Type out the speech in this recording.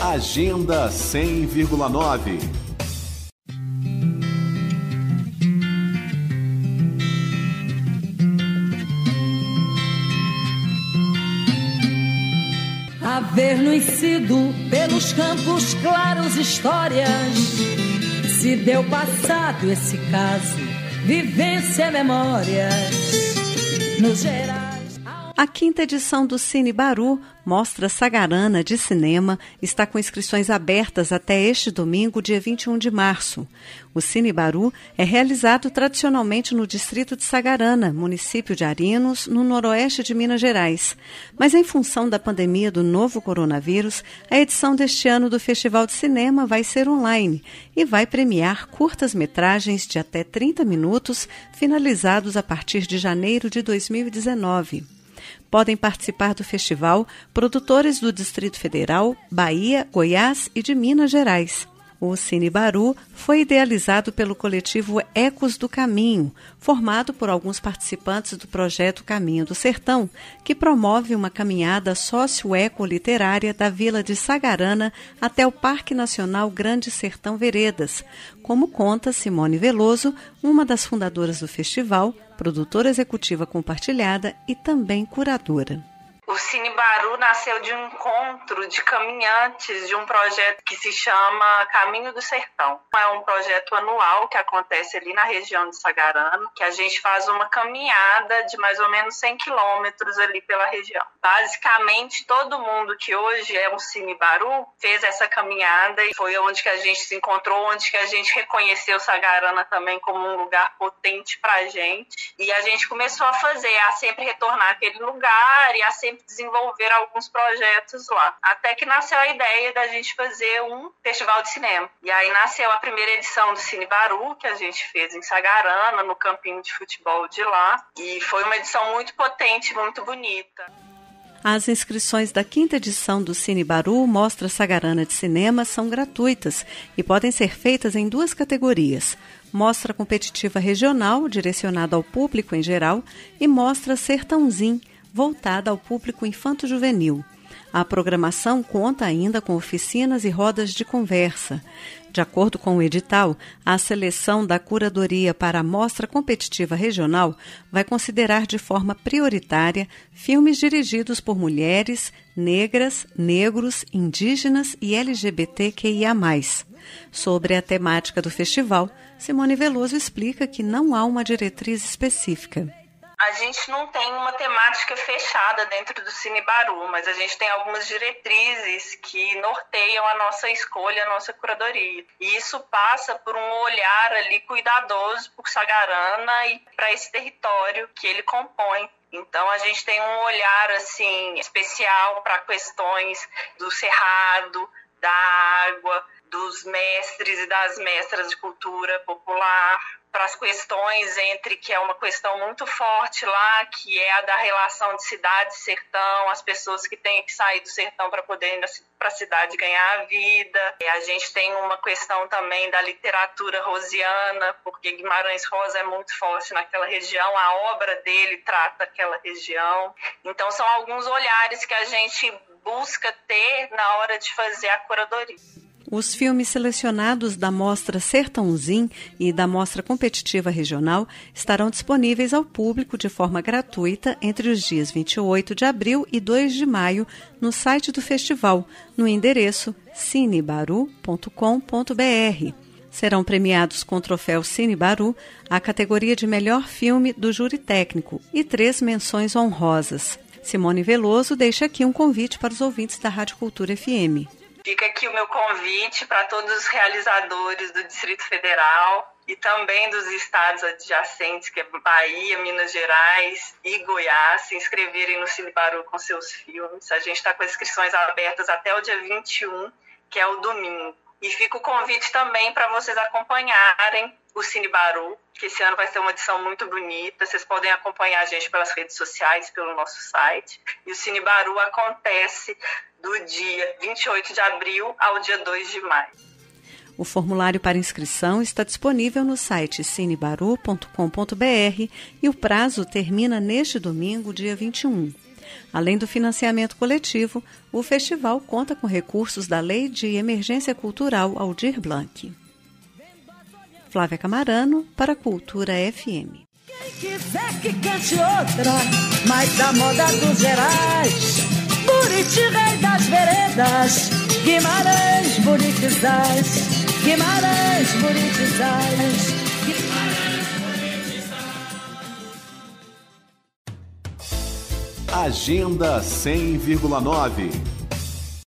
Agenda 100,9. Avernuicido pelos campos claros histórias Se deu passado esse caso Vivência memórias Nos gerais a quinta edição do Cine Baru Mostra Sagarana de Cinema está com inscrições abertas até este domingo, dia 21 de março. O Cine Baru é realizado tradicionalmente no distrito de Sagarana, município de Arinos, no noroeste de Minas Gerais. Mas em função da pandemia do novo coronavírus, a edição deste ano do Festival de Cinema vai ser online e vai premiar curtas-metragens de até 30 minutos, finalizados a partir de janeiro de 2019. Podem participar do festival produtores do Distrito Federal, Bahia, Goiás e de Minas Gerais. O Cine Baru foi idealizado pelo coletivo Ecos do Caminho, formado por alguns participantes do projeto Caminho do Sertão, que promove uma caminhada sócio-eco-literária da vila de Sagarana até o Parque Nacional Grande Sertão Veredas, como conta Simone Veloso, uma das fundadoras do festival, produtora executiva compartilhada e também curadora. O Cine Baru nasceu de um encontro de caminhantes de um projeto que se chama Caminho do Sertão. É um projeto anual que acontece ali na região de Sagarano, que a gente faz uma caminhada de mais ou menos 100 quilômetros ali pela região. Basicamente, todo mundo que hoje é um Cine Baru fez essa caminhada e foi onde que a gente se encontrou, onde que a gente reconheceu Sagarana também como um lugar potente pra gente. E a gente começou a fazer, a sempre retornar àquele lugar e a sempre desenvolver alguns projetos lá. Até que nasceu a ideia da gente fazer um festival de cinema. E aí nasceu a primeira edição do Cine Baru, que a gente fez em Sagarana, no campinho de futebol de lá. E foi uma edição muito potente, muito bonita. As inscrições da quinta edição do Cine Baru Mostra Sagarana de Cinema são gratuitas e podem ser feitas em duas categorias: Mostra Competitiva Regional, direcionada ao público em geral, e Mostra Sertãozinho, voltada ao público infanto-juvenil. A programação conta ainda com oficinas e rodas de conversa. De acordo com o edital, a seleção da curadoria para a Mostra Competitiva Regional vai considerar de forma prioritária filmes dirigidos por mulheres, negras, negros, indígenas e LGBTQIA. Sobre a temática do festival, Simone Veloso explica que não há uma diretriz específica a gente não tem uma temática fechada dentro do Cine Baru, mas a gente tem algumas diretrizes que norteiam a nossa escolha, a nossa curadoria. E isso passa por um olhar ali cuidadoso por Sagarana e para esse território que ele compõe. Então a gente tem um olhar assim especial para questões do cerrado, da água, dos mestres e das mestras de cultura popular, para as questões entre que é uma questão muito forte lá, que é a da relação de cidade e sertão, as pessoas que têm que sair do sertão para poder ir para a cidade ganhar a vida. E a gente tem uma questão também da literatura rosiana, porque Guimarães Rosa é muito forte naquela região, a obra dele trata aquela região. Então são alguns olhares que a gente busca ter na hora de fazer a curadoria. Os filmes selecionados da Mostra Sertãozinho e da Mostra Competitiva Regional estarão disponíveis ao público de forma gratuita entre os dias 28 de abril e 2 de maio no site do festival, no endereço cinebaru.com.br. Serão premiados com o troféu Cine Baru a categoria de melhor filme do júri técnico e três menções honrosas. Simone Veloso deixa aqui um convite para os ouvintes da Rádio Cultura FM. Fica aqui o meu convite para todos os realizadores do Distrito Federal e também dos estados adjacentes, que é Bahia, Minas Gerais e Goiás, se inscreverem no Cine com seus filmes. A gente está com inscrições abertas até o dia 21, que é o domingo. E fica o convite também para vocês acompanharem o Cine Baru, que esse ano vai ser uma edição muito bonita. Vocês podem acompanhar a gente pelas redes sociais, pelo nosso site. E o Cine Baru acontece do dia 28 de abril ao dia 2 de maio. O formulário para inscrição está disponível no site cinebaru.com.br e o prazo termina neste domingo, dia 21. Além do financiamento coletivo, o festival conta com recursos da Lei de Emergência Cultural Aldir Blanc. Flávia Camarano, para a Cultura FM. Quem quiser que cante outra, mas da moda dos Gerais. Buriti, rei das veredas, Guimarães, Buritizais, Guimarães, Buritizais. Agenda 100,9